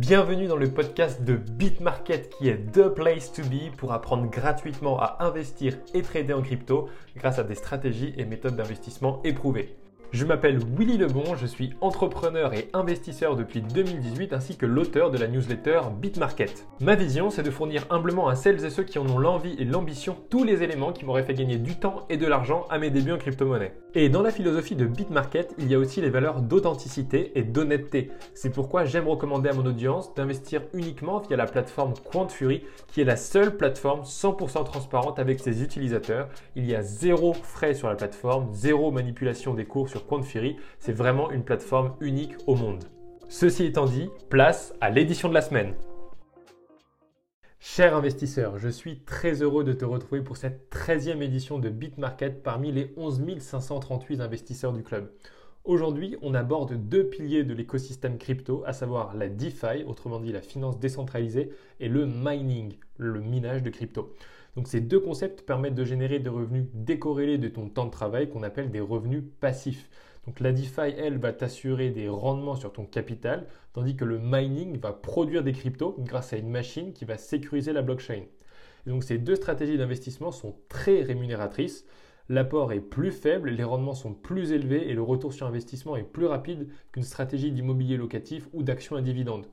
Bienvenue dans le podcast de BitMarket qui est the place to be pour apprendre gratuitement à investir et trader en crypto grâce à des stratégies et méthodes d'investissement éprouvées. Je m'appelle Willy Lebon, je suis entrepreneur et investisseur depuis 2018 ainsi que l'auteur de la newsletter BitMarket. Ma vision, c'est de fournir humblement à celles et ceux qui en ont l'envie et l'ambition tous les éléments qui m'auraient fait gagner du temps et de l'argent à mes débuts en crypto-monnaie. Et dans la philosophie de BitMarket, il y a aussi les valeurs d'authenticité et d'honnêteté. C'est pourquoi j'aime recommander à mon audience d'investir uniquement via la plateforme QuantFury qui est la seule plateforme 100% transparente avec ses utilisateurs. Il y a zéro frais sur la plateforme, zéro manipulation des cours sur Quantfury, c'est vraiment une plateforme unique au monde. Ceci étant dit, place à l'édition de la semaine. Cher investisseur, je suis très heureux de te retrouver pour cette 13e édition de BitMarket parmi les 11 538 investisseurs du club. Aujourd'hui, on aborde deux piliers de l'écosystème crypto, à savoir la DeFi, autrement dit la finance décentralisée, et le mining, le minage de crypto. Donc ces deux concepts permettent de générer des revenus décorrélés de ton temps de travail qu'on appelle des revenus passifs. Donc la DeFi, elle, va t'assurer des rendements sur ton capital, tandis que le mining va produire des cryptos grâce à une machine qui va sécuriser la blockchain. donc ces deux stratégies d'investissement sont très rémunératrices. L'apport est plus faible, les rendements sont plus élevés et le retour sur investissement est plus rapide qu'une stratégie d'immobilier locatif ou d'action à dividende.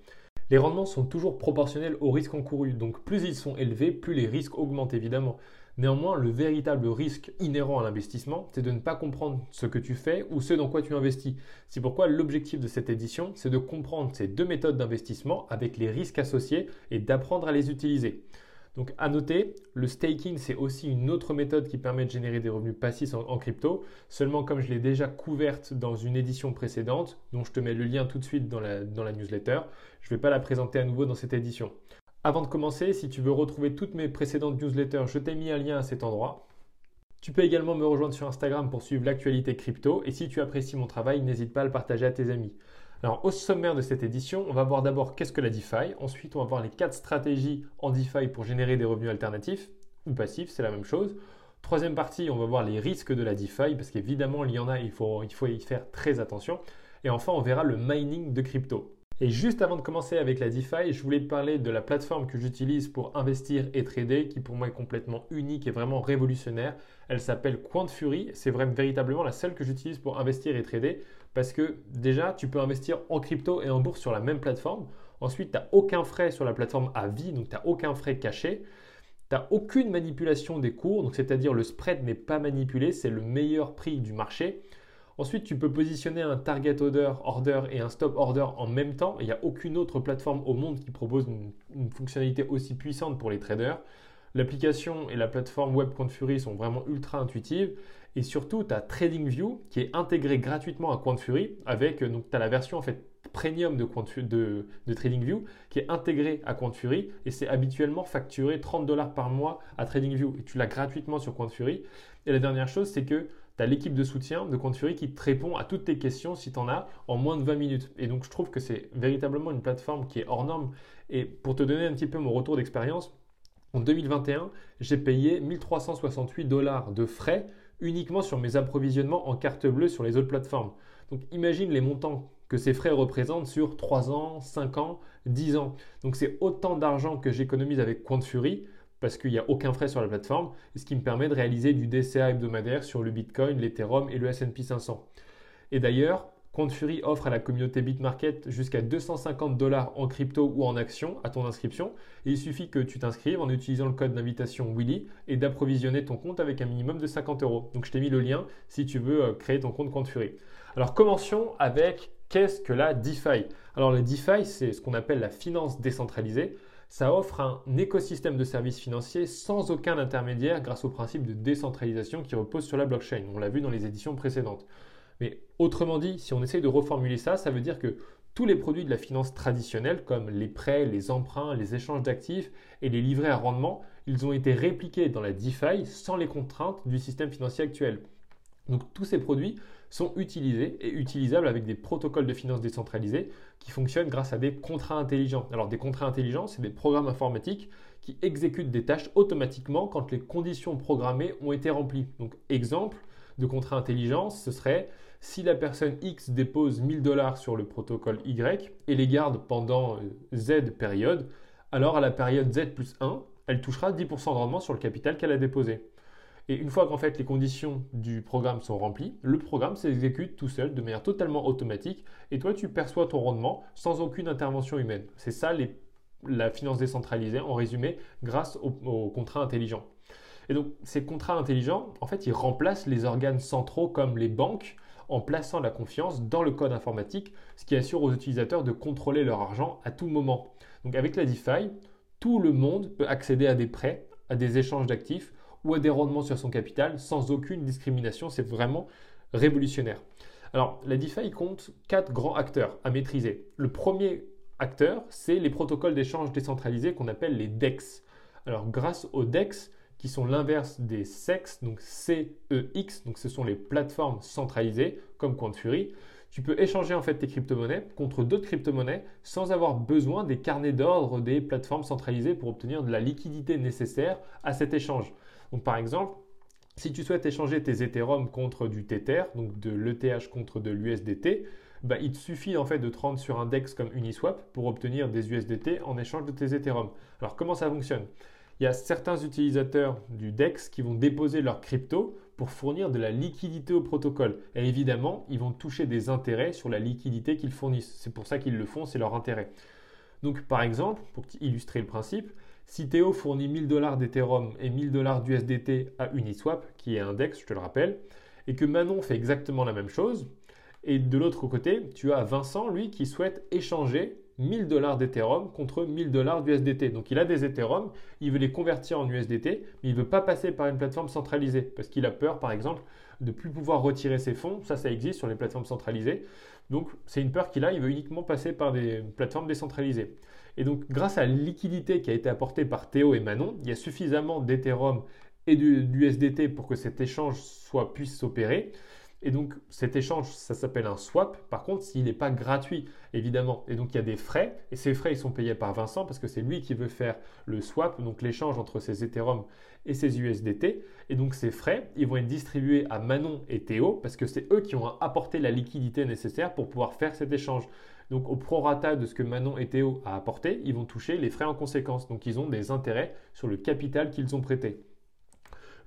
Les rendements sont toujours proportionnels aux risques encourus, donc plus ils sont élevés, plus les risques augmentent évidemment. Néanmoins, le véritable risque inhérent à l'investissement, c'est de ne pas comprendre ce que tu fais ou ce dans quoi tu investis. C'est pourquoi l'objectif de cette édition, c'est de comprendre ces deux méthodes d'investissement avec les risques associés et d'apprendre à les utiliser. Donc à noter, le staking, c'est aussi une autre méthode qui permet de générer des revenus passifs en, crypto. Seulement, comme je l'ai déjà couverte dans une édition précédente, dont je te mets le lien tout de suite dans la, dans la newsletter, je ne vais pas la présenter à nouveau dans cette édition. Avant de commencer, si tu veux retrouver toutes mes précédentes newsletters, je t'ai mis un lien à cet endroit. Tu peux également me rejoindre sur Instagram pour suivre l'actualité crypto et si tu apprécies mon travail, n'hésite pas à le partager à tes amis. Alors, au sommaire de cette édition, on va voir d'abord qu'est-ce que la DeFi. Ensuite, on va voir les quatre stratégies en DeFi pour générer des revenus alternatifs ou passifs, c'est la même chose. Troisième partie, on va voir les risques de la DeFi parce qu'évidemment, il y en a, il faut, il faut y faire très attention. Et enfin, on verra le mining de crypto. Et juste avant de commencer avec la DeFi, je voulais parler de la plateforme que j'utilise pour investir et trader, qui pour moi est complètement unique et vraiment révolutionnaire. Elle s'appelle QuantFury. C'est vraiment véritablement la seule que j'utilise pour investir et trader. Parce que déjà, tu peux investir en crypto et en bourse sur la même plateforme. Ensuite, tu n'as aucun frais sur la plateforme à vie, donc tu n'as aucun frais caché. Tu n'as aucune manipulation des cours, donc c'est-à-dire le spread n'est pas manipulé, c'est le meilleur prix du marché. Ensuite, tu peux positionner un target order, order et un stop order en même temps. Il n'y a aucune autre plateforme au monde qui propose une, fonctionnalité aussi puissante pour les traders. L'application et la plateforme Web sont vraiment ultra intuitives. Et surtout, tu as TradingView qui est intégré gratuitement à QuantFury avec, euh, donc tu as la version en fait premium de, TradingView qui est intégré à QuantFury et c'est habituellement facturé 30 dollars par mois à TradingView et tu l'as gratuitement sur QuantFury. Et la dernière chose, c'est que tu as l'équipe de soutien de QuantFury qui te répond à toutes tes questions si tu en as en moins de 20 minutes. Et donc je trouve que c'est véritablement une plateforme qui est hors norme. Et pour te donner un petit peu mon retour d'expérience, en 2021, j'ai payé 1368 dollars de frais uniquement sur mes approvisionnements en carte bleue sur les autres plateformes. Donc imagine les montants que ces frais représentent sur 3 ans, 5 ans, 10 ans. Donc c'est autant d'argent que j'économise avec QuantFury parce qu'il n'y a aucun frais sur la plateforme, ce qui me permet de réaliser du DCA hebdomadaire sur le Bitcoin, l'Ethereum et le S&P 500. Et d'ailleurs, Fury offre à la communauté BitMarket jusqu'à 250 dollars en crypto ou en actions à ton inscription. il suffit que tu t'inscrives en utilisant le code d'invitation Willy et d'approvisionner ton compte avec un minimum de 50 euros. Donc je t'ai mis le lien si tu veux euh, créer ton compte Fury. Alors commençons avec qu'est-ce que la DeFi? Alors la DeFi, c'est ce qu'on appelle la finance décentralisée. Ça offre un écosystème de services financiers sans aucun intermédiaire grâce au principe de décentralisation qui repose sur la blockchain. On l'a vu dans les éditions précédentes. Mais autrement dit, si on essaye de reformuler ça, ça veut dire que tous les produits de la finance traditionnelle, comme les prêts, les emprunts, les échanges d'actifs et les livrets à rendement, ils ont été répliqués dans la DeFi sans les contraintes du système financier actuel. Donc tous ces produits sont utilisés et utilisables avec des protocoles de finance décentralisés qui fonctionnent grâce à des contrats intelligents. Alors des contrats intelligents, c'est des programmes informatiques qui exécutent des tâches automatiquement quand les conditions programmées ont été remplies. Donc exemple de contrat intelligent, ce serait si la personne X dépose 1000 dollars sur le protocole Y et les garde pendant euh, Z période, alors à la période Z plus 1, elle touchera 10% de rendement sur le capital qu'elle a déposé. Et une fois qu'en fait les conditions du programme sont remplies, le programme s'exécute tout seul de manière totalement automatique et toi tu perçois ton rendement sans aucune intervention humaine. C'est ça la finance décentralisée en résumé grâce aux contrats intelligents. Et donc ces contrats intelligents, en fait, ils remplacent les organes centraux comme les banques en plaçant la confiance dans le code informatique, ce qui assure aux utilisateurs de contrôler leur argent à tout moment. Donc avec la DeFi, tout le monde peut accéder à des prêts, à des échanges d'actifs ou à des rendements sur son capital sans aucune discrimination. C'est vraiment révolutionnaire. Alors la DeFi compte quatre grands acteurs à maîtriser. Le premier acteur, c'est les protocoles d'échange décentralisés qu'on appelle les DEX. Alors grâce aux DEX, qui sont l'inverse des CEX, donc CEX, donc ce sont les plateformes centralisées comme Fury. Tu peux échanger en fait tes crypto-monnaies contre d'autres crypto-monnaies sans avoir besoin des carnets d'ordre des plateformes centralisées pour obtenir de la liquidité nécessaire à cet échange. Donc par exemple, si tu souhaites échanger tes Ethereum contre du Tether, donc de l'ETH contre de l'USDT, bah, il te suffit en fait de te rendre sur un DEX comme Uniswap pour obtenir des USDT en échange de tes Ethereum. Alors comment ça fonctionne? Il y a certains utilisateurs du DEX qui vont déposer leur crypto pour fournir de la liquidité au protocole. Et évidemment, ils vont toucher des intérêts sur la liquidité qu'ils fournissent. C'est pour ça qu'ils le font, c'est leur intérêt. Donc par exemple, pour illustrer le principe, si Théo fournit 1000 dollars d'Ethereum et 1000 dollars d'USDT à Uniswap, qui est un DEX, je te le rappelle, et que Manon fait exactement la même chose, et de l'autre côté, tu as Vincent, lui, qui souhaite échanger 1000 dollars d'Ethereum contre 1000 dollars d'USDT. Donc il a des Ethereum, il veut les convertir en USDT, mais il ne veut pas passer par une plateforme centralisée parce qu'il a peur, par exemple, de plus pouvoir retirer ses fonds. Ça, ça existe sur les plateformes centralisées. Donc c'est une peur qu'il a, il veut uniquement passer par des plateformes décentralisées. Et donc grâce à la liquidité qui a été apportée par Théo et Manon, il y a suffisamment d'Ethereum et d'USDT pour que cet échange soit, puisse s'opérer. Et donc cet échange, ça s'appelle un swap. Par contre, s'il n'est pas gratuit, évidemment. Et donc il y a des frais. Et ces frais, ils sont payés par Vincent parce que c'est lui qui veut faire le swap, donc l'échange entre ses Ethereum et ses USDT. Et donc ces frais, ils vont être distribués à Manon et Théo parce que c'est eux qui ont apporté la liquidité nécessaire pour pouvoir faire cet échange. Donc au prorata de ce que Manon et Théo a apporté, ils vont toucher les frais en conséquence. Donc ils ont des intérêts sur le capital qu'ils ont prêté.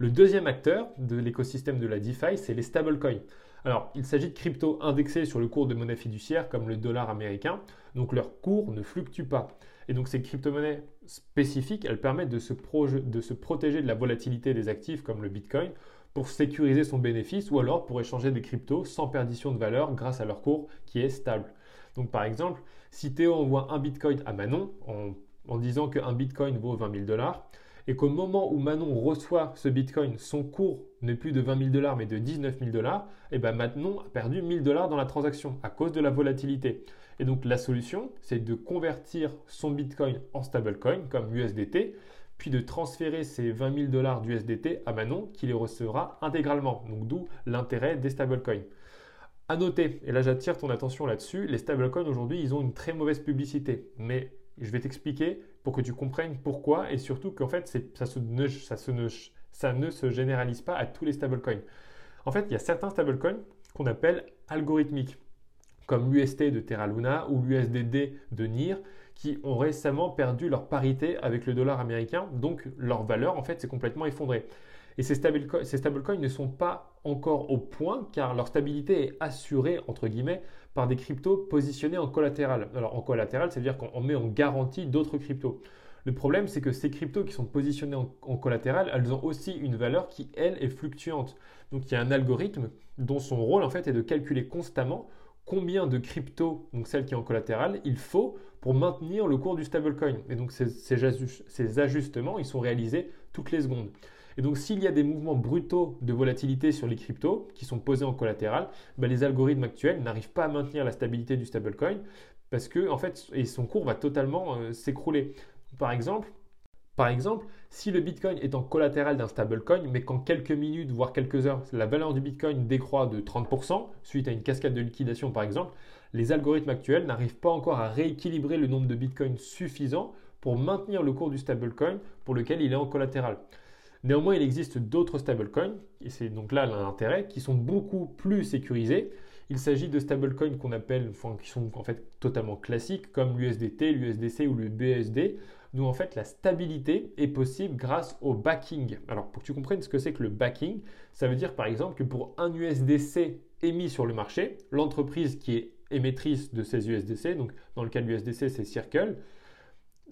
Le deuxième acteur de l'écosystème de la DeFi, c'est les stablecoins. Alors, il s'agit de cryptos indexés sur le cours de monnaie fiduciaire comme le dollar américain, donc leur cours ne fluctue pas. Et donc ces crypto-monnaies spécifiques, elles permettent de se, de se protéger de la volatilité des actifs comme le Bitcoin pour sécuriser son bénéfice ou alors pour échanger des cryptos sans perdition de valeur grâce à leur cours qui est stable. Donc par exemple, si Théo envoie un Bitcoin à Manon en, en disant qu'un Bitcoin vaut 20 000 dollars, et qu'au moment où Manon reçoit ce Bitcoin, son cours n'est plus de 20 000 dollars mais de 19 000 dollars, et bien Manon a perdu 1000 dollars dans la transaction à cause de la volatilité. Et donc la solution, c'est de convertir son Bitcoin en stablecoin comme USDT, puis de transférer ces 20 000 dollars d'USDT à Manon qui les recevra intégralement. Donc d'où l'intérêt des stablecoins. À noter, et là j'attire ton attention là-dessus, les stablecoins aujourd'hui, ils ont une très mauvaise publicité. Mais je vais t'expliquer pour que tu comprennes pourquoi et surtout qu'en fait, ça, ne, ça, ne, se généralise pas à tous les stablecoins. En fait, il y a certains stablecoins qu'on appelle algorithmiques, comme l'UST de Terra Luna ou l'USDD de NIR, qui ont récemment perdu leur parité avec le dollar américain, donc leur valeur en fait s'est complètement effondrée. Et ces stablecoins, ces stablecoins ne sont pas encore au point car leur stabilité est assurée, entre guillemets, par des cryptos positionnés en collatéral. Alors en collatéral, c'est-à-dire qu'on met en garantie d'autres cryptos. Le problème, c'est que ces cryptos qui sont positionnés en, collatéral, elles ont aussi une valeur qui, elle, est fluctuante. Donc il y a un algorithme dont son rôle, en fait, est de calculer constamment combien de cryptos, donc celles qui sont en collatéral, il faut pour maintenir le cours du stablecoin. Et donc ces ajustements, ils sont réalisés toutes les secondes. Et donc, s'il y a des mouvements brutaux de volatilité sur les cryptos qui sont posés en collatéral, ben, les algorithmes actuels n'arrivent pas à maintenir la stabilité du stablecoin parce que, en fait, et son cours va totalement euh, s'écrouler. Par exemple, par exemple, si le Bitcoin est en collatéral d'un stablecoin, mais qu'en quelques minutes, voire quelques heures, la valeur du Bitcoin décroît de 30% suite à une cascade de liquidation par exemple, les algorithmes actuels n'arrivent pas encore à rééquilibrer le nombre de Bitcoins suffisant pour maintenir le cours du stablecoin pour lequel il est en collatéral. Néanmoins, il existe d'autres stablecoins, et c'est donc là l'intérêt, qui sont beaucoup plus sécurisés. Il s'agit de stablecoins qu'on appelle, enfin, qui sont en fait totalement classiques, comme l'USDT, l'USDC ou le BSD, d'où en fait la stabilité est possible grâce au backing. Alors pour que tu comprennes ce que c'est que le backing, ça veut dire par exemple que pour un USDC émis sur le marché, l'entreprise qui est émettrice de ces USDC, donc dans le cas de l'USDC c'est Circle,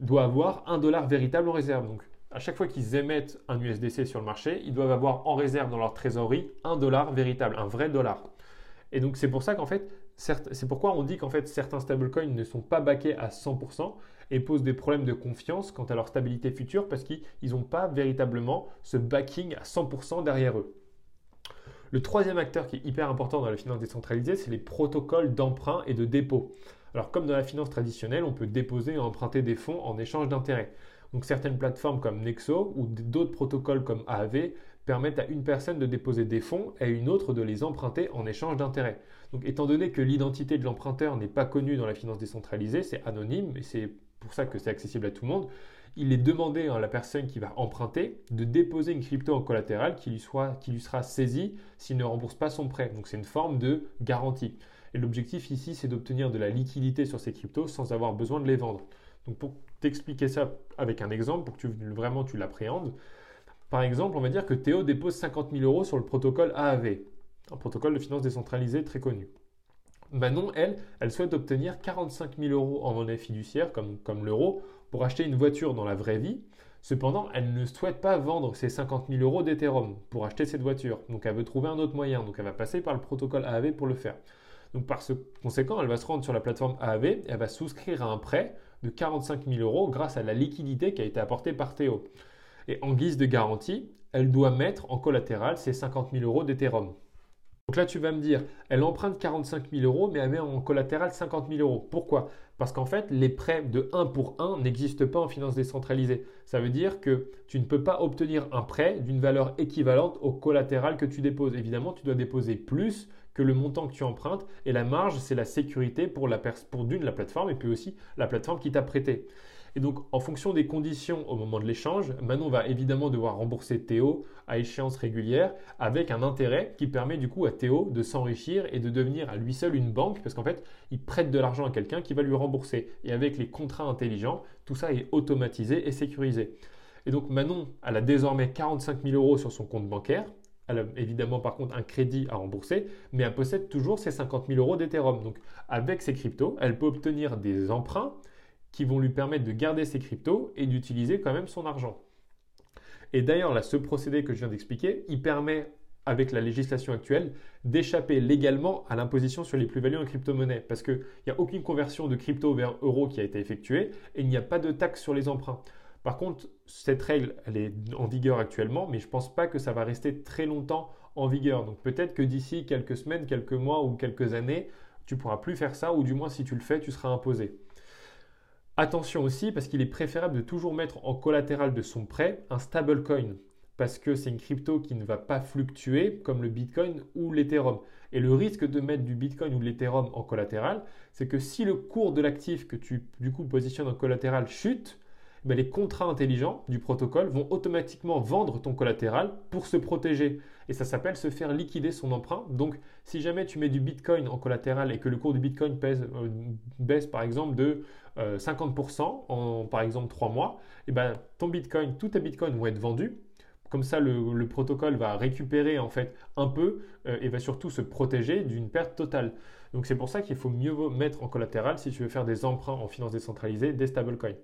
doit avoir un dollar véritable en réserve. À chaque fois qu'ils émettent un USDC sur le marché, ils doivent avoir en réserve dans leur trésorerie un dollar véritable, un vrai dollar. Et donc c'est pour ça qu'en fait, c'est pourquoi on dit qu'en fait certains stablecoins ne sont pas backés à 100% et posent des problèmes de confiance quant à leur stabilité future parce qu'ils n'ont pas véritablement ce backing à 100% derrière eux. Le troisième acteur qui est hyper important dans la finance décentralisée, c'est les protocoles d'emprunt et de dépôt. Alors comme dans la finance traditionnelle, on peut déposer et emprunter des fonds en échange d'intérêts. Donc certaines plateformes comme Nexo ou d'autres protocoles comme AAV permettent à une personne de déposer des fonds et à une autre de les emprunter en échange d'intérêts. Donc étant donné que l'identité de l'emprunteur n'est pas connue dans la finance décentralisée, c'est anonyme et c'est pour ça que c'est accessible à tout le monde, il est demandé à la personne qui va emprunter de déposer une crypto en collatéral qui lui, qui lui sera saisie s'il ne rembourse pas son prêt. Donc c'est une forme de garantie. Et l'objectif ici, c'est d'obtenir de la liquidité sur ces cryptos sans avoir besoin de les vendre. Donc pour t'expliquer ça avec un exemple, pour que tu, vraiment tu l'appréhendes, par exemple, on va dire que Théo dépose 50 000 euros sur le protocole AAV, un protocole de finance décentralisée très connu. Manon, elle, elle souhaite obtenir 45 000 euros en monnaie fiduciaire, comme, l'euro, pour acheter une voiture dans la vraie vie. Cependant, elle ne souhaite pas vendre ses 50 000 euros d'Ethereum pour acheter cette voiture. Donc elle veut trouver un autre moyen. Donc elle va passer par le protocole AAV pour le faire. Donc par conséquent, elle va se rendre sur la plateforme AAV elle va souscrire à un prêt de 45 000 euros grâce à la liquidité qui a été apportée par Théo. Et en guise de garantie, elle doit mettre en collatéral ses 50 000 euros d'Ethereum. Donc là, tu vas me dire, elle emprunte 45 000 euros, mais elle met en collatéral 50 000 euros. Pourquoi? Parce qu'en fait, les prêts de 1 pour 1 n'existent pas en finance décentralisée. Ça veut dire que tu ne peux pas obtenir un prêt d'une valeur équivalente au collatéral que tu déposes. Évidemment, tu dois déposer plus que le montant que tu empruntes et la marge, c'est la sécurité pour, la pour d'une, la plateforme et puis aussi la plateforme qui t'a prêté. Et donc, en fonction des conditions au moment de l'échange, Manon va évidemment devoir rembourser Théo à échéance régulière avec un intérêt qui permet du coup à Théo de s'enrichir et de devenir à lui seul une banque parce qu'en fait, il prête de l'argent à quelqu'un qui va lui rembourser. Et avec les contrats intelligents, tout ça est automatisé et sécurisé. Et donc Manon, elle a désormais 45 000 euros sur son compte bancaire. Elle a évidemment par contre un crédit à rembourser, mais elle possède toujours ses 50 000 euros d'Ethereum. Donc avec ces cryptos, elle peut obtenir des emprunts qui vont lui permettre de garder ses cryptos et d'utiliser quand même son argent. Et d'ailleurs, là, ce procédé que je viens d'expliquer, il permet, avec la législation actuelle, d'échapper légalement à l'imposition sur les plus-values en crypto-monnaie. Parce qu'il n'y a aucune conversion de crypto vers euro qui a été effectuée et il n'y a pas de taxe sur les emprunts. Par contre, cette règle, elle est en vigueur actuellement, mais je ne pense pas que ça va rester très longtemps en vigueur. Donc peut-être que d'ici quelques semaines, quelques mois ou quelques années, tu ne pourras plus faire ça, ou du moins si tu le fais, tu seras imposé. Attention aussi, parce qu'il est préférable de toujours mettre en collatéral de son prêt un stablecoin, parce que c'est une crypto qui ne va pas fluctuer comme le Bitcoin ou l'Ethereum. Et le risque de mettre du Bitcoin ou de l'Ethereum en collatéral, c'est que si le cours de l'actif que tu du coup positionnes en collatéral chute, ben les contrats intelligents du protocole vont automatiquement vendre ton collatéral pour se protéger. Et ça s'appelle se faire liquider son emprunt. Donc, si jamais tu mets du Bitcoin en collatéral et que le cours du Bitcoin euh, baisse par exemple de 50% euh, en par exemple 3 mois, et ben, ton Bitcoin, tous tes Bitcoins vont être vendus. Comme ça, le, protocole va récupérer en fait un peu euh, et va surtout se protéger d'une perte totale. Donc c'est pour ça qu'il faut mieux mettre en collatéral si tu veux faire des emprunts en finance décentralisée, des stablecoins.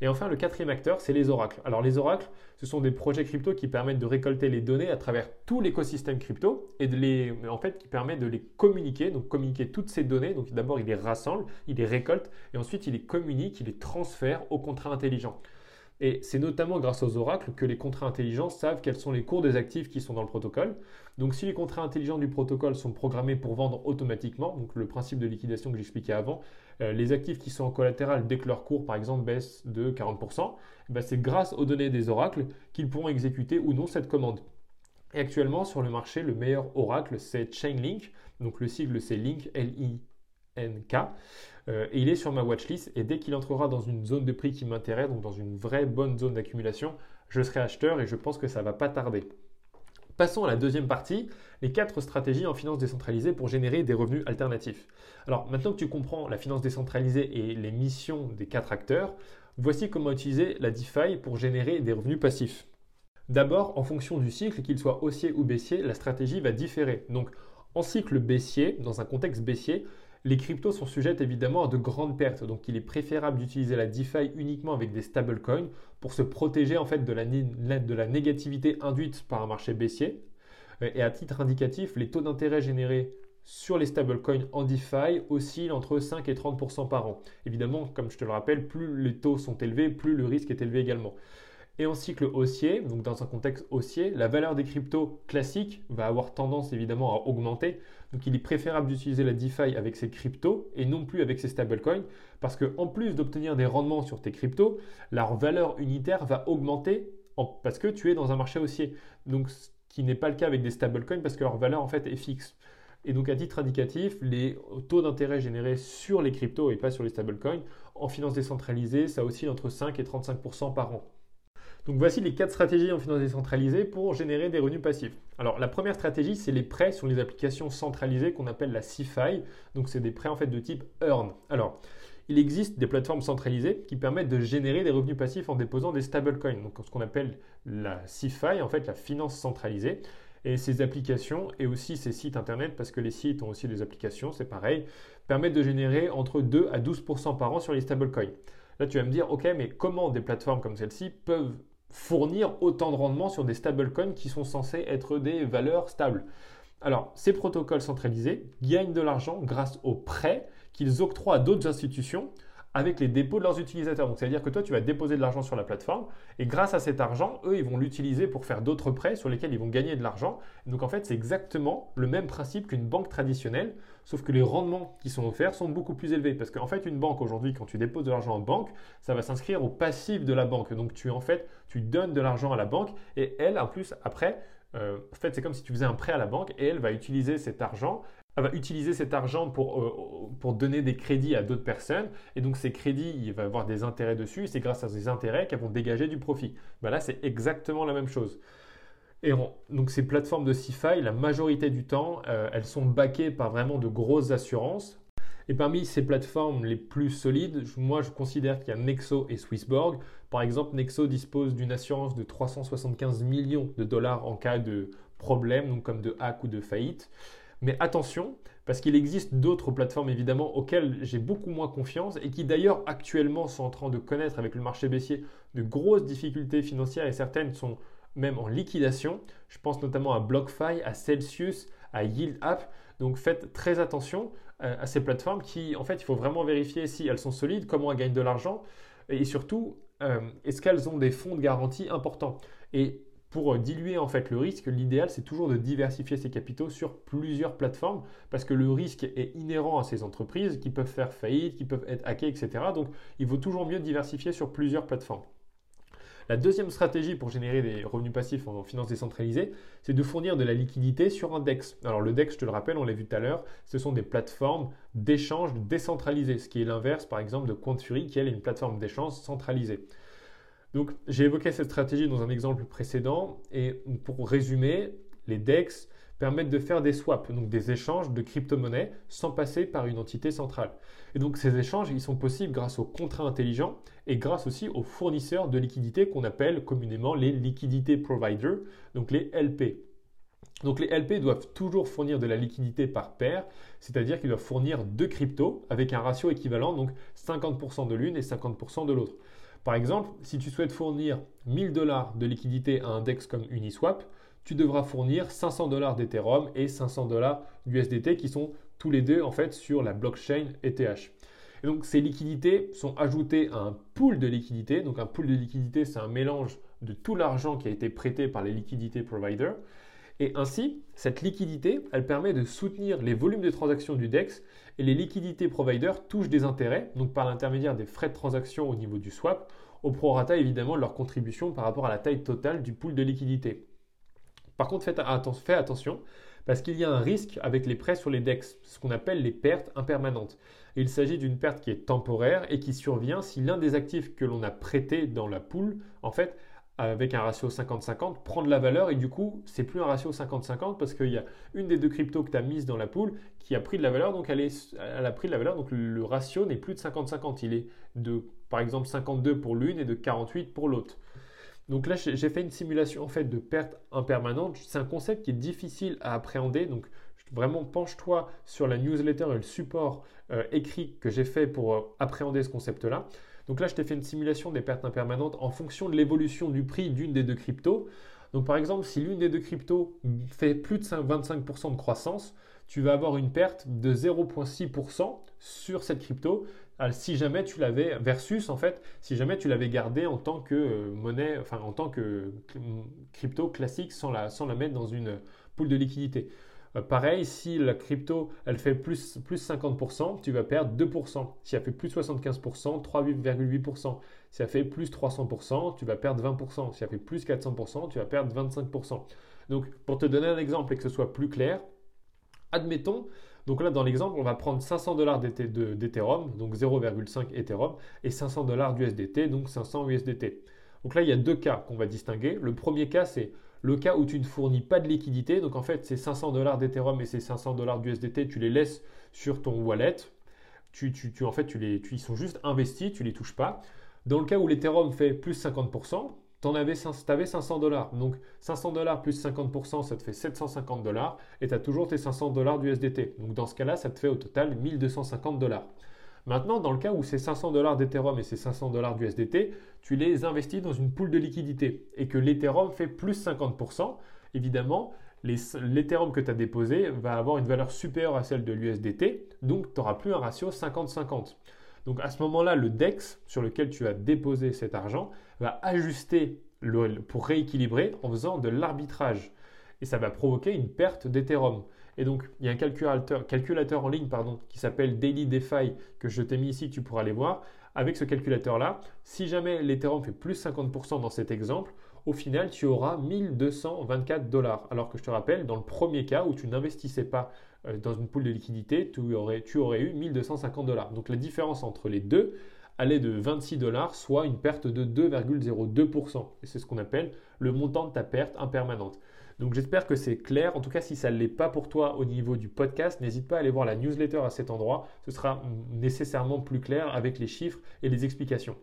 Et enfin, le quatrième acteur, c'est les oracles. Alors les oracles, ce sont des projets crypto qui permettent de récolter les données à travers tout l'écosystème crypto et de les, en fait, qui permet de les communiquer, donc communiquer toutes ces données. Donc d'abord, il les rassemble, il les récolte et ensuite il les communique, il les transfère au contrat intelligent. Et c'est notamment grâce aux oracles que les contrats intelligents savent quels sont les cours des actifs qui sont dans le protocole. Donc si les contrats intelligents du protocole sont programmés pour vendre automatiquement, donc le principe de liquidation que j'expliquais avant, euh, les actifs qui sont en collatéral dès que leur cours par exemple baisse de 40%, eh ben, c'est grâce aux données des oracles qu'ils pourront exécuter ou non cette commande. Et actuellement sur le marché, le meilleur oracle c'est Chainlink, donc le sigle c'est Link, L-I Euh, et il est sur ma watchlist. Et dès qu'il entrera dans une zone de prix qui m'intéresse, donc dans une vraie bonne zone d'accumulation, je serai acheteur et je pense que ça va pas tarder. Passons à la deuxième partie, les quatre stratégies en finance décentralisée pour générer des revenus alternatifs. Alors maintenant que tu comprends la finance décentralisée et les missions des quatre acteurs, voici comment utiliser la DeFi pour générer des revenus passifs. D'abord, en fonction du cycle, qu'il soit haussier ou baissier, la stratégie va différer. Donc en cycle baissier, dans un contexte baissier, les cryptos sont sujettes évidemment à de grandes pertes, donc il est préférable d'utiliser la DeFi uniquement avec des stablecoins pour se protéger en fait de la, négativité induite par un marché baissier. Euh, et à titre indicatif, les taux d'intérêt générés sur les stablecoins en DeFi oscillent entre 5 et 30% par an. Évidemment, comme je te le rappelle, plus les taux sont élevés, plus le risque est élevé également. Et en cycle haussier, donc dans un contexte haussier, la valeur des cryptos classiques va avoir tendance évidemment à augmenter. Donc il est préférable d'utiliser la DeFi avec ces cryptos et non plus avec ces stablecoins parce qu'en plus d'obtenir des rendements sur tes cryptos, leur valeur unitaire va augmenter parce que tu es dans un marché haussier. Donc ce qui n'est pas le cas avec des stablecoins parce que leur valeur en fait est fixe. Et donc à titre indicatif, les taux d'intérêt générés sur les cryptos et pas sur les stablecoins en finance décentralisée, ça oscille entre 5 et 35% par an. Donc voici les quatre stratégies en finance décentralisée pour générer des revenus passifs. Alors la première stratégie, c'est les prêts sur les applications centralisées qu'on appelle la CFI. Donc c'est des prêts en fait de type Earn. Alors il existe des plateformes centralisées qui permettent de générer des revenus passifs en déposant des stablecoins. Donc ce qu'on appelle la CFI, en fait la finance centralisée. Et ces applications et aussi ces sites internet, parce que les sites ont aussi des applications, c'est pareil, permettent de générer entre 2 à 12% par an sur les stablecoins. Là, tu vas me dire, ok, mais comment des plateformes comme celle-ci peuvent fournir autant de rendement sur des stablecoins qui sont censés être des valeurs stables. Alors, ces protocoles centralisés gagnent de l'argent grâce aux prêts qu'ils octroient à d'autres institutions avec les dépôts de leurs utilisateurs. Donc, c'est-à-dire que toi, tu vas déposer de l'argent sur la plateforme et grâce à cet argent, eux, ils vont l'utiliser pour faire d'autres prêts sur lesquels ils vont gagner de l'argent. Donc, en fait, c'est exactement le même principe qu'une banque traditionnelle, sauf que les rendements qui sont offerts sont beaucoup plus élevés. Parce qu'en fait, une banque aujourd'hui, quand tu déposes de l'argent en banque, ça va s'inscrire au passif de la banque. Donc, tu en fait, tu donnes de l'argent à la banque et elle, en plus, après, euh, en fait, c'est comme si tu faisais un prêt à la banque et elle va utiliser cet argent elle va utiliser cet argent pour, euh, pour donner des crédits à d'autres personnes. Et donc ces crédits, il va avoir des intérêts dessus. C'est grâce à ces intérêts qu'elles vont dégager du profit. Ben là, c'est exactement la même chose. Donc ces plateformes de CeFi, la majorité du temps, euh, elles sont backées par vraiment de grosses assurances. Et parmi ces plateformes les plus solides, moi je considère qu'il y a Nexo et Swissborg. Par exemple, Nexo dispose d'une assurance de 375 millions de dollars en cas de problème, donc comme de hack ou de faillite. Mais attention, parce qu'il existe d'autres plateformes évidemment auxquelles j'ai beaucoup moins confiance et qui d'ailleurs actuellement sont en train de connaître avec le marché baissier de grosses difficultés financières et certaines sont même en liquidation. Je pense notamment à BlockFi, à Celsius, à YieldApp. Donc faites très attention euh, à ces plateformes qui, en fait, il faut vraiment vérifier si elles sont solides, comment elles gagnent de l'argent et surtout, euh, est-ce qu'elles ont des fonds de garantie importants? Et pour euh, diluer en fait le risque, l'idéal c'est toujours de diversifier ses capitaux sur plusieurs plateformes parce que le risque est inhérent à ces entreprises qui peuvent faire faillite, qui peuvent être hackées, etc. Donc il vaut toujours mieux diversifier sur plusieurs plateformes. La deuxième stratégie pour générer des revenus passifs en finance décentralisée, c'est de fournir de la liquidité sur un DEX. Alors le DEX, je te le rappelle, on l'a vu tout à l'heure, ce sont des plateformes d'échange décentralisées, ce qui est l'inverse par exemple de Quantfury qui est une plateforme d'échange centralisée. Donc j'ai évoqué cette stratégie dans un exemple précédent et pour résumer, les DEX permettent de faire des swaps, donc des échanges de crypto-monnaies sans passer par une entité centrale. Et donc ces échanges, ils sont possibles grâce aux contrats intelligents et grâce aussi aux fournisseurs de liquidités qu'on appelle communément les liquidités providers, donc les LP. Donc les LP doivent toujours fournir de la liquidité par paire, c'est-à-dire qu'ils doivent fournir deux cryptos avec un ratio équivalent, donc 50% de l'une et 50% de l'autre. Par exemple, si tu souhaites fournir 1000 dollars de liquidité à un DEX comme Uniswap, tu devras fournir 500 dollars d'Ethereum et 500 dollars d'USDT qui sont tous les deux en fait sur la blockchain ETH. Et donc ces liquidités sont ajoutées à un pool de liquidités. Donc un pool de liquidités, c'est un mélange de tout l'argent qui a été prêté par les liquidités providers. Et ainsi, cette liquidité, elle permet de soutenir les volumes de transactions du DEX et les liquidités providers touchent des intérêts, donc par l'intermédiaire des frais de transaction au niveau du swap, au prorata évidemment de leur contribution par rapport à la taille totale du pool de liquidité. Par contre, faites, attention, Parce qu'il y a un risque avec les prêts sur les DEX, ce qu'on appelle les pertes impermanentes. il s'agit d'une perte qui est temporaire et qui survient si l'un des actifs que l'on a prêté dans la poule, en fait, avec un ratio 50-50, prend de la valeur et du coup, c'est plus un ratio 50-50 parce qu'il y a une des deux cryptos que tu as mise dans la poule qui a pris de la valeur, donc elle a pris de la valeur, donc le ratio n'est plus de 50-50, il est de par exemple 52 pour l'une et de 48 pour l'autre. Donc là, j'ai fait une simulation en fait de perte impermanente. C'est un concept qui est difficile à appréhender. Donc vraiment, penche-toi sur la newsletter et le support euh, écrit que j'ai fait pour euh, appréhender ce concept-là. Donc là, je t'ai fait une simulation des pertes impermanentes en fonction de l'évolution du prix d'une des deux cryptos. Donc par exemple, si l'une des deux cryptos fait plus de 25% de croissance, tu vas avoir une perte de 0,6% sur cette crypto si jamais tu l'avais versus en fait si jamais tu l'avais gardé en tant que euh, monnaie enfin en tant que crypto classique sans la, sans la mettre dans une poule de liquidité. Euh, pareil, si la crypto elle fait plus, plus 50%, tu vas perdre 2%. Si elle fait plus 75%, 3,8%. Si elle fait plus 300%, tu vas perdre 20%. Si elle fait plus 400%, tu vas perdre 25%. Donc pour te donner un exemple et que ce soit plus clair, admettons donc là, dans l'exemple, on va prendre 500 dollars d'Ethereum, donc 0,5 Ethereum, et 500 dollars d'USDT, donc 500 USDT. Donc là, il y a deux cas qu'on va distinguer. Le premier cas, c'est le cas où tu ne fournis pas de liquidité. Donc en fait, ces 500 dollars d'Ethereum et ces 500 dollars d'USDT, tu les laisses sur ton wallet. Tu, en fait, tu les, ils sont juste investis, tu les touches pas. Dans le cas où l'Ethereum fait plus 50%, tu avais, 500 dollars. Donc 500 dollars plus 50%, ça te fait 750 dollars et tu as toujours tes 500 dollars du SDT. Donc dans ce cas-là, ça te fait au total 1250 dollars. Maintenant, dans le cas où ces 500 dollars d'Ethereum et ces 500 dollars du SDT, tu les investis dans une poule de liquidité et que l'Ethereum fait plus 50%, évidemment, l'Ethereum que tu as déposé va avoir une valeur supérieure à celle de l'USDT, donc tu n'auras plus un ratio 50-50. Donc à ce moment-là, le DEX sur lequel tu as déposé cet argent va ajuster pour rééquilibrer en faisant de l'arbitrage. Et ça va provoquer une perte d'Ethereum. Et donc, il y a un calculateur, en ligne pardon, qui s'appelle Daily DeFi que je t'ai mis ici, tu pourras aller voir. Avec ce calculateur-là, si jamais l'Ethereum fait plus 50% dans cet exemple, au final, tu auras 1224 dollars. Alors que je te rappelle, dans le premier cas où tu n'investissais pas dans une poule de liquidité, tu aurais, tu aurais eu 1250 dollars. Donc la différence entre les deux, est de 26 dollars, soit une perte de 2,02%. Et c'est ce qu'on appelle le montant de ta perte impermanente. Donc j'espère que c'est clair. En tout cas, si ça ne l'est pas pour toi au niveau du podcast, n'hésite pas à aller voir la newsletter à cet endroit. Ce sera nécessairement plus clair avec les chiffres et les explications.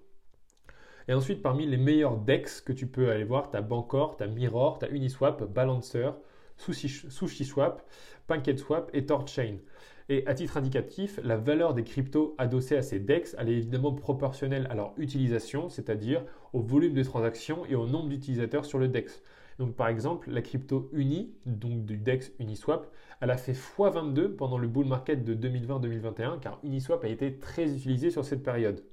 Et ensuite, parmi les meilleurs DEX que tu peux aller voir, tu as Bancor, tu as Mirror, tu as Uniswap, Balancer, SushiSwap, PancakeSwap et TorChain. Et à titre indicatif, la valeur des cryptos adossés à ces DEX, elle est évidemment proportionnelle à leur utilisation, c'est-à-dire au volume de transactions et au nombre d'utilisateurs sur le DEX. Donc par exemple, la crypto Uni, donc du DEX Uniswap, elle a fait x22 pendant le bull market de 2020-2021 car Uniswap a été très utilisé sur cette période.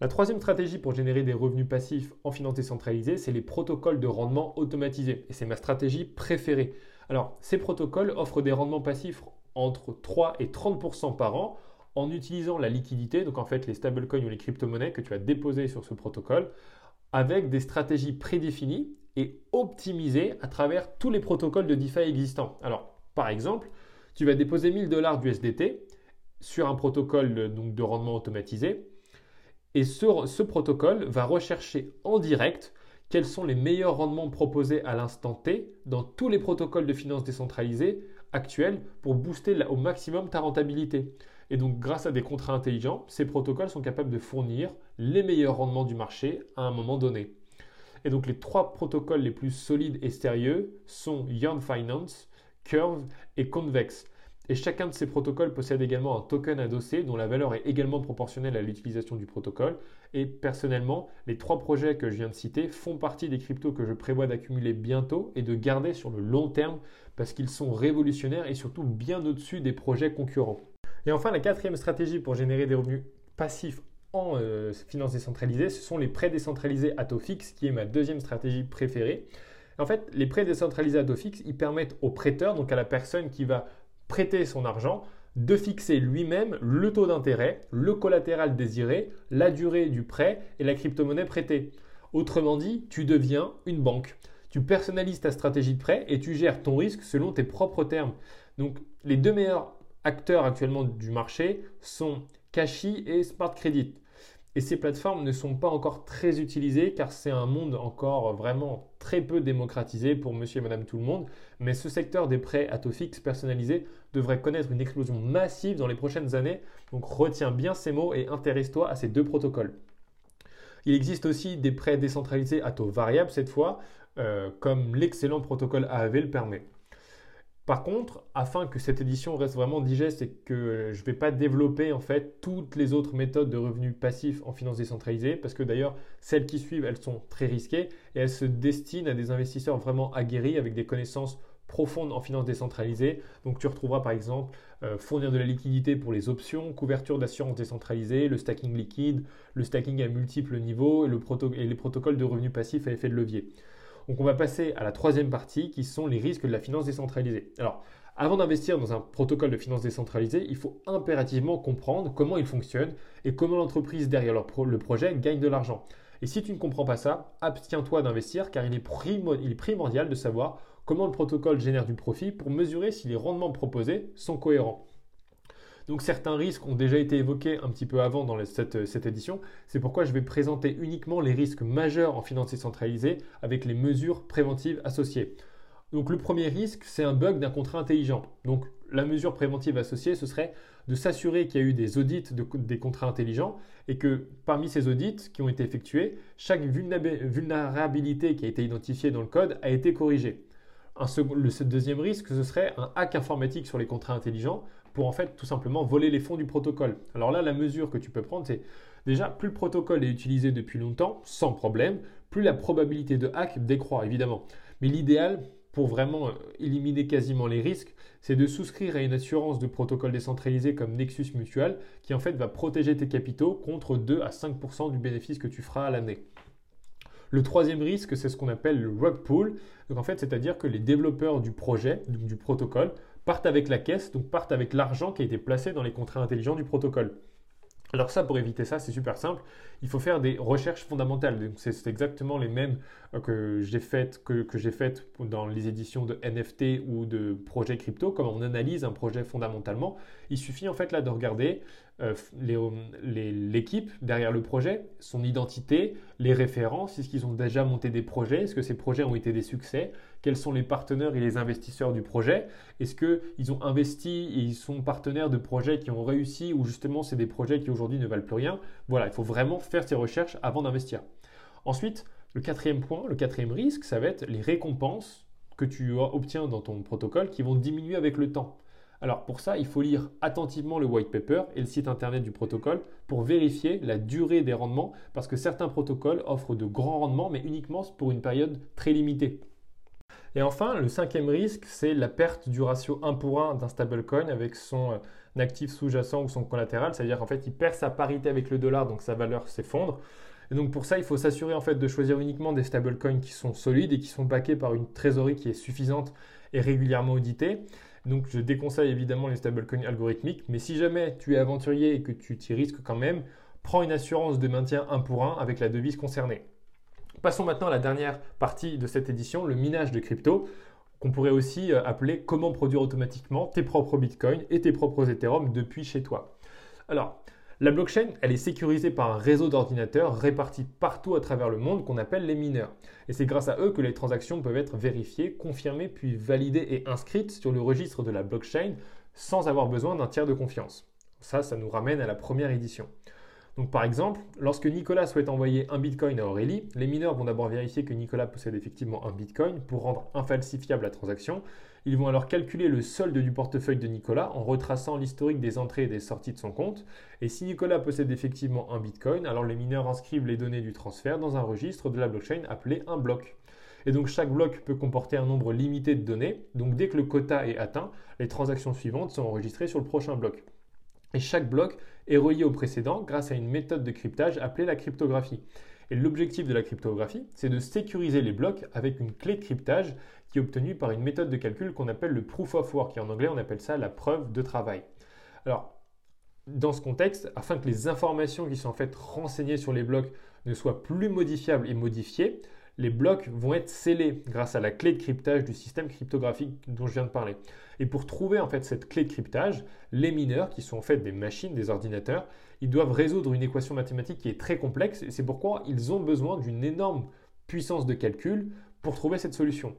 La troisième stratégie pour générer des revenus passifs en finance décentralisée, c'est les protocoles de rendement automatisés. Et c'est ma stratégie préférée. Alors, ces protocoles offrent des rendements passifs entre 3 et 30% par an en utilisant la liquidité, donc en fait les stablecoins ou les crypto-monnaies que tu as déposées sur ce protocole, avec des stratégies prédéfinies et optimisées à travers tous les protocoles de DeFi existants. Alors, par exemple, tu vas déposer 1000 dollars d'USDT sur un protocole de rendement automatisé et ce, protocole va rechercher en direct quels sont les meilleurs rendements proposés à l'instant T dans tous les protocoles de finance décentralisés actuels pour booster au maximum ta rentabilité. Et donc grâce à des contrats intelligents, ces protocoles sont capables de fournir les meilleurs rendements du marché à un moment donné. Et donc les trois protocoles les plus solides et sérieux sont Yarn Finance, Curve et Convex. Et chacun de ces protocoles possède également un token adossé dont la valeur est également proportionnelle à l'utilisation du protocole. Et personnellement, les trois projets que je viens de citer font partie des cryptos que je prévois d'accumuler bientôt et de garder sur le long terme parce qu'ils sont révolutionnaires et surtout bien au-dessus des projets concurrents. Et enfin, la quatrième stratégie pour générer des revenus passifs en euh, finance décentralisée, ce sont les prêts décentralisés à taux fixe, qui est ma deuxième stratégie préférée. En fait, les prêts décentralisés à taux fixe, ils permettent au prêteur, donc à la personne qui va prêter son argent, de fixer lui-même le taux d'intérêt, le collatéral désiré, la durée du prêt et la crypto-monnaie prêtée. Autrement dit, tu deviens une banque. Tu personnalises ta stratégie de prêt et tu gères ton risque selon tes propres termes. Donc les deux meilleurs acteurs actuellement du marché sont Kashi et Smart Credit. Et ces plateformes ne sont pas encore très utilisées car c'est un monde encore vraiment très peu démocratisé pour monsieur et madame tout le monde. Mais ce secteur des prêts à taux fixe personnalisés devrait connaître une explosion massive dans les prochaines années. Donc retiens bien ces mots et intéresse-toi à ces deux protocoles. Il existe aussi des prêts décentralisés à taux variable cette fois, euh, comme l'excellent protocole AAV le permet. Par contre, afin que cette édition reste vraiment digeste et que je ne vais pas développer en fait toutes les autres méthodes de revenus passifs en finance décentralisée, parce que d'ailleurs celles qui suivent, elles sont très risquées et elles se destinent à des investisseurs vraiment aguerris avec des connaissances profondes en finance décentralisée. Donc tu retrouveras par exemple euh, fournir de la liquidité pour les options, couverture d'assurance décentralisée, le stacking liquide, le stacking à multiples niveaux et les protocoles de revenus passifs à effet de levier. Donc on va passer à la troisième partie qui sont les risques de la finance décentralisée. Alors, avant d'investir dans un protocole de finance décentralisée, il faut impérativement comprendre comment il fonctionne et comment l'entreprise derrière le projet gagne de l'argent. Et si tu ne comprends pas ça, abstiens-toi d'investir car il est, il est primordial de savoir comment le protocole génère du profit pour mesurer si les rendements proposés sont cohérents. Donc certains risques ont déjà été évoqués un petit peu avant dans cette, cette édition. C'est pourquoi je vais présenter uniquement les risques majeurs en finance décentralisée avec les mesures préventives associées. Donc le premier risque, c'est un bug d'un contrat intelligent. Donc la mesure préventive associée, ce serait de s'assurer qu'il y a eu des audits des contrats intelligents et que parmi ces audits qui ont été effectués, chaque vulnérabilité qui a été identifiée dans le code a été corrigée. le deuxième risque, ce serait un hack informatique sur les contrats intelligents en fait tout simplement voler les fonds du protocole. Alors là, la mesure que tu peux prendre, c'est déjà plus le protocole est utilisé depuis longtemps, sans problème, plus la probabilité de hack décroît évidemment. Mais l'idéal pour vraiment euh, éliminer quasiment les risques, c'est de souscrire à une assurance de protocole décentralisé comme Nexus Mutual qui en fait va protéger tes capitaux contre 2 à 5% du bénéfice que tu feras à l'année. Le troisième risque, c'est ce qu'on appelle le rug pool. Donc en fait, c'est-à-dire que les développeurs du projet, du protocole, partent avec la caisse, donc partent avec l'argent qui a été placé dans les contrats intelligents du protocole. Alors ça, pour éviter ça, c'est super simple. Il faut faire des recherches fondamentales. C'est exactement les mêmes euh, que j'ai faites que, que fait dans les éditions de NFT ou de projets crypto. Comme on analyse un projet fondamentalement, il suffit en fait là de regarder l'équipe derrière le projet, son identité, les références, est-ce qu'ils ont déjà monté des projets, est-ce que ces projets ont été des succès, quels sont les partenaires et les investisseurs du projet, est-ce qu'ils ont investi et ils sont partenaires de projets qui ont réussi ou justement c'est des projets qui aujourd'hui ne valent plus rien. Voilà, il faut vraiment faire ces recherches avant d'investir. Ensuite, le quatrième point, le quatrième risque, ça va être les récompenses que tu obtiens dans ton protocole qui vont diminuer avec le temps. Alors pour ça, il faut lire attentivement le white paper et le site internet du protocole pour vérifier la durée des rendements parce que certains protocoles offrent de grands rendements mais uniquement pour une période très limitée. Et enfin, le cinquième risque, c'est la perte du ratio 1 pour 1 d'un stablecoin avec son euh, actif sous-jacent ou son collatéral, c'est-à-dire qu'en fait, il perd sa parité avec le dollar, donc sa valeur s'effondre. Et donc pour ça, il faut s'assurer en fait de choisir uniquement des stablecoins qui sont solides et qui sont backés par une trésorerie qui est suffisante et régulièrement auditée. Donc je déconseille évidemment les stablecoins algorithmiques, mais si jamais tu es aventurier et que tu t'y risques quand même, prends une assurance de maintien 1 pour 1 avec la devise concernée. Passons maintenant à la dernière partie de cette édition, le minage de crypto, qu'on pourrait aussi euh, appeler comment produire automatiquement tes propres bitcoins et tes propres Ethereum depuis chez toi. Alors, la blockchain, elle est sécurisée par un réseau d'ordinateurs répartis partout à travers le monde qu'on appelle les mineurs. Et c'est grâce à eux que les transactions peuvent être vérifiées, confirmées, puis validées et inscrites sur le registre de la blockchain sans avoir besoin d'un tiers de confiance. Ça, ça nous ramène à la première édition. Donc par exemple, lorsque Nicolas souhaite envoyer un bitcoin à Aurélie, les mineurs vont d'abord vérifier que Nicolas possède effectivement un bitcoin pour rendre infalsifiable la transaction. Ils vont alors calculer le solde du portefeuille de Nicolas en retraçant l'historique des entrées et des sorties de son compte. Et si Nicolas possède effectivement un bitcoin, alors les mineurs inscrivent les données du transfert dans un registre de la blockchain appelé un bloc. Et donc chaque bloc peut comporter un nombre limité de données. Donc dès que le quota est atteint, les transactions suivantes sont enregistrées sur le prochain bloc. Et chaque bloc est relié au précédent grâce à une méthode de cryptage appelée la cryptographie. Et l'objectif de la cryptographie, c'est de sécuriser les blocs avec une clé de cryptage qui est obtenue par une méthode de calcul qu'on appelle le proof of work, et en anglais on appelle ça la preuve de travail. Alors, dans ce contexte, afin que les informations qui sont en fait renseignées sur les blocs ne soient plus modifiables et modifiées, les blocs vont être scellés grâce à la clé de cryptage du système cryptographique dont je viens de parler. Et pour trouver en fait cette clé de cryptage, les mineurs, qui sont en fait des machines, des ordinateurs, ils doivent résoudre une équation mathématique qui est très complexe et c'est pourquoi ils ont besoin d'une énorme puissance de calcul pour trouver cette solution.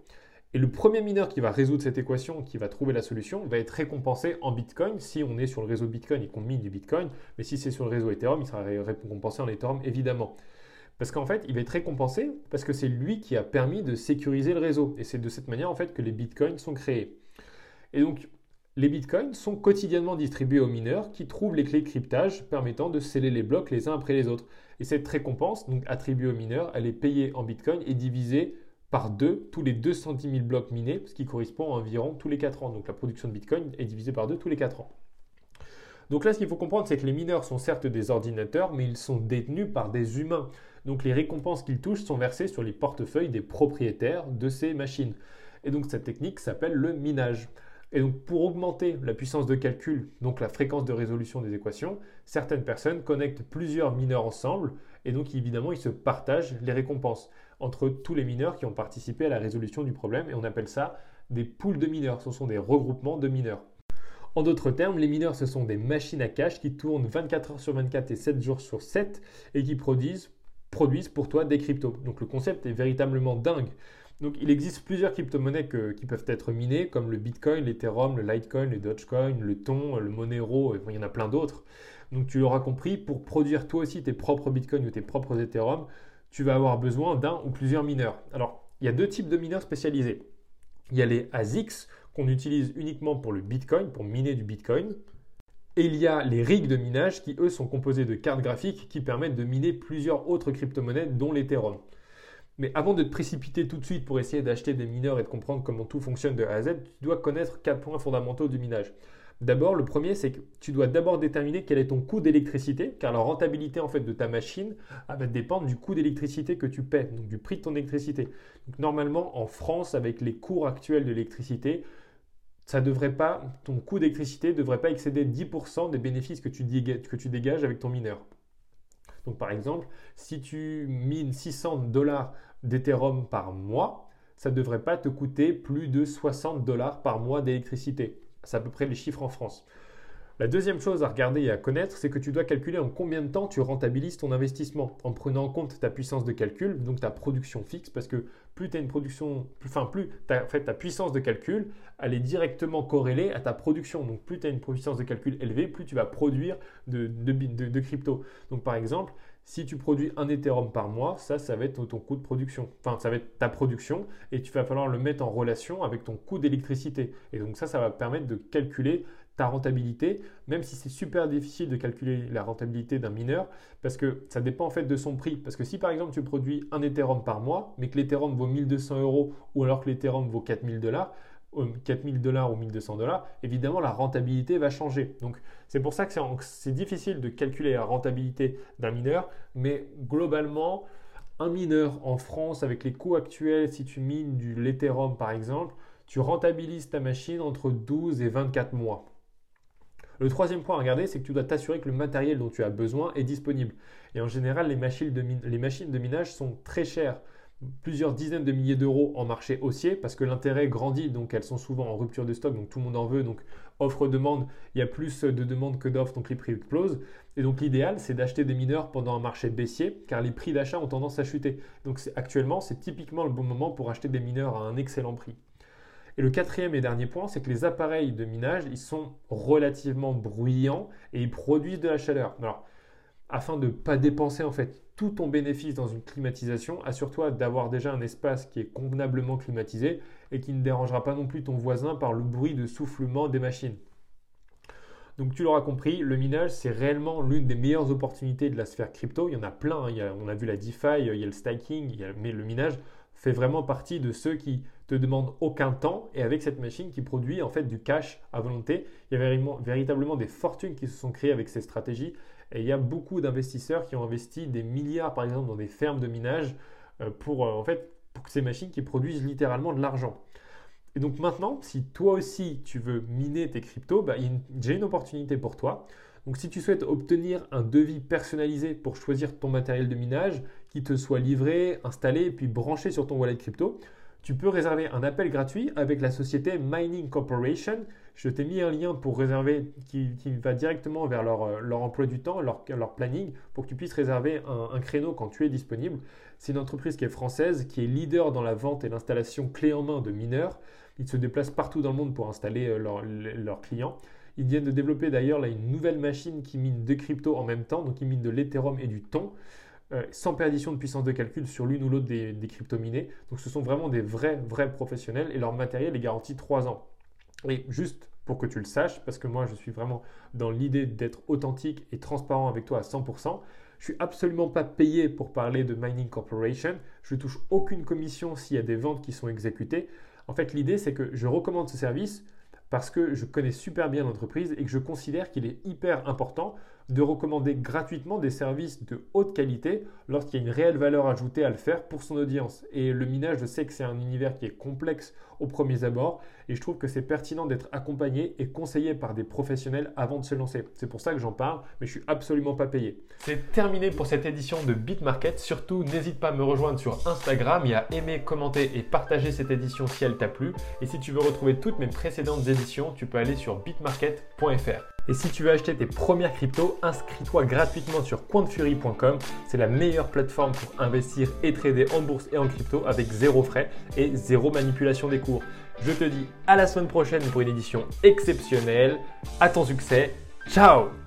Et le premier mineur qui va résoudre cette équation, qui va trouver la solution, va être récompensé en Bitcoin si on est sur le réseau Bitcoin et qu'on mine du Bitcoin. Mais si c'est sur le réseau Ethereum, il sera récompensé en Ethereum évidemment. Parce qu'en fait, il va être récompensé parce que c'est lui qui a permis de sécuriser le réseau. Et c'est de cette manière en fait que les Bitcoins sont créés. Et donc, les bitcoins sont quotidiennement distribués aux mineurs qui trouvent les clés de cryptage permettant de sceller les blocs les uns après les autres. Et cette récompense, donc attribuée aux mineurs, elle est payée en bitcoin et divisée par deux tous les 210 000 blocs minés, ce qui correspond à environ tous les 4 ans. Donc la production de Bitcoin est divisée par deux tous les 4 ans. Donc là, ce qu'il faut comprendre, c'est que les mineurs sont certes des ordinateurs, mais ils sont détenus par des humains. Donc les récompenses qu'ils touchent sont versées sur les portefeuilles des propriétaires de ces machines. Et donc cette technique s'appelle le minage. Et donc pour augmenter la puissance de calcul, donc la fréquence de résolution des équations, certaines personnes connectent plusieurs mineurs ensemble et donc évidemment ils se partagent les récompenses entre tous les mineurs qui ont participé à la résolution du problème et on appelle ça des pools de mineurs, ce sont des regroupements de mineurs. En d'autres termes, les mineurs, ce sont des machines à cash qui tournent 24 heures sur 24 et 7 jours sur 7 et qui produisent, pour toi des cryptos. Donc le concept est véritablement dingue. Donc il existe plusieurs crypto-monnaies qui peuvent être minées, comme le Bitcoin, l'Ethereum, le Litecoin, le Dogecoin, le Ton, le Monero, il y en a plein d'autres. Donc tu l'auras compris, pour produire toi aussi tes propres Bitcoin ou tes propres Ethereum, tu vas avoir besoin d'un ou plusieurs mineurs. Alors, il y a deux types de mineurs spécialisés. Il y a les ASICs qu'on utilise uniquement pour le Bitcoin, pour miner du Bitcoin. Et il y a les rigs de minage qui, eux, sont composés de cartes graphiques qui permettent de miner plusieurs autres crypto-monnaies, dont l'Ethereum. Mais avant de te précipiter tout de suite pour essayer d'acheter des mineurs et de comprendre comment tout fonctionne de A à Z, tu dois connaître quatre points fondamentaux du minage. D'abord, le premier, c'est que tu dois d'abord déterminer quel est ton coût d'électricité, car la rentabilité en fait de ta machine va dépendre du coût d'électricité que tu paies, donc du prix de ton électricité. normalement, en France, avec les cours actuels de l'électricité, ça devrait pas, ton coût d'électricité ne devrait pas excéder 10% des bénéfices que tu, dégages avec ton mineur. Donc par exemple, si tu mines 600 dollars d'Ethereum par mois, ça ne devrait pas te coûter plus de 60 dollars par mois d'électricité. C'est à peu près les chiffres en France. La deuxième chose à regarder et à connaître, c'est que tu dois calculer en combien de temps tu rentabilises ton investissement en prenant en compte ta puissance de calcul, donc ta production fixe, parce que plus tu as une production, enfin plus en fait, ta puissance de calcul, elle est directement corrélée à ta production. Donc plus tu as une puissance de calcul élevée, plus tu vas produire de crypto. Donc par exemple, si tu produis un Ethereum par mois, ça, ça va être ton coût de production. Enfin, ça va être ta production et tu vas falloir le mettre en relation avec ton coût d'électricité. Et donc ça, ça va permettre de calculer ta rentabilité, même si c'est super difficile de calculer la rentabilité d'un mineur, parce que ça dépend en fait de son prix. Parce que si par exemple tu produis un Ethereum par mois, mais que l'Ethereum vaut 1200 euros ou alors que l'Ethereum vaut 4000 dollars, 4000 dollars ou 1200 dollars, évidemment la rentabilité va changer. Donc c'est pour ça que c'est difficile de calculer la rentabilité d'un mineur, mais globalement, un mineur en France avec les coûts actuels, si tu mines du l'Ethereum par exemple, tu rentabilises ta machine entre 12 et 24 mois. Le troisième point à regarder, c'est que tu dois t'assurer que le matériel dont tu as besoin est disponible. Et en général, les machines de, les machines de minage sont très chères plusieurs dizaines de milliers d'euros en marché haussier parce que l'intérêt grandit, donc elles sont souvent en rupture de stock, donc tout le monde en veut, donc offre-demande, il y a plus de demandes que d'offres, donc les prix explosent. Et donc l'idéal, c'est d'acheter des mineurs pendant un marché baissier, car les prix d'achat ont tendance à chuter. Donc actuellement, c'est typiquement le bon moment pour acheter des mineurs à un excellent prix. Et le quatrième et dernier point, c'est que les appareils de minage, ils sont relativement bruyants et ils produisent de la chaleur. Alors, afin de ne pas dépenser en fait tout ton bénéfice dans une climatisation, assure-toi d'avoir déjà un espace qui est convenablement climatisé et qui ne dérangera pas non plus ton voisin par le bruit de soufflement des machines. Donc tu l'auras compris, le minage, c'est réellement l'une des meilleures opportunités de la sphère crypto. Il y en a plein, hein. on a vu la DeFi, il y a le staking, mais le minage fait vraiment partie de ceux qui te demandent aucun temps et avec cette machine qui produit en fait du cash à volonté. Il y a véritablement des fortunes qui se sont créées avec ces stratégies et il y a beaucoup d'investisseurs qui ont investi des milliards, par exemple, dans des fermes de minage euh, pour, euh, en fait, pour ces machines qui produisent littéralement de l'argent. Et donc maintenant, si toi aussi tu veux miner tes cryptos, bah, j'ai une opportunité pour toi. Donc si tu souhaites obtenir un devis personnalisé pour choisir ton matériel de minage, qui te soit livré, installé et puis branché sur ton wallet crypto. Tu peux réserver un appel gratuit avec la société Mining Corporation. Je t'ai mis un lien pour réserver qui, va directement vers leur, euh, emploi du temps, leur, planning, pour que tu puisses réserver un, créneau quand tu es disponible. C'est une entreprise qui est française, qui est leader dans la vente et l'installation clé en main de mineurs. Ils se déplacent partout dans le monde pour installer euh, leurs clients. Ils viennent de développer d'ailleurs une nouvelle machine qui mine deux cryptos en même temps, donc ils minent de l'Ethereum et du Thon. Euh, sans perdition de puissance de calcul sur l'une ou l'autre des, des minés. Donc ce sont vraiment des vrais, vrais professionnels et leur matériel est garanti 3 ans. Et juste pour que tu le saches, parce que moi je suis vraiment dans l'idée d'être authentique et transparent avec toi à 100%, je suis absolument pas payé pour parler de Mining Corporation. Je ne touche aucune commission s'il y a des ventes qui sont exécutées. En fait, l'idée c'est que je recommande ce service parce que je connais super bien l'entreprise et que je considère qu'il est hyper important de recommander gratuitement des services de haute qualité lorsqu'il y a une réelle valeur ajoutée à le faire pour son audience. Et le minage, je sais que c'est un univers qui est complexe au premier abord et je trouve que c'est pertinent d'être accompagné et conseillé par des professionnels avant de se lancer. C'est pour ça que j'en parle, mais je suis absolument pas payé. C'est terminé pour cette édition de BitMarket. Surtout, n'hésite pas à me rejoindre sur Instagram et à aimer, commenter et partager cette édition si elle t'a plu. Et si tu veux retrouver toutes mes précédentes éditions, tu peux aller sur bitmarket.fr. Et si tu veux acheter tes premières cryptos, inscris-toi gratuitement sur quantfury.com. C'est la meilleure plateforme pour investir et trader en bourse et en crypto avec zéro frais et zéro manipulation des cours. Je te dis à la semaine prochaine pour une édition exceptionnelle. À ton succès. Ciao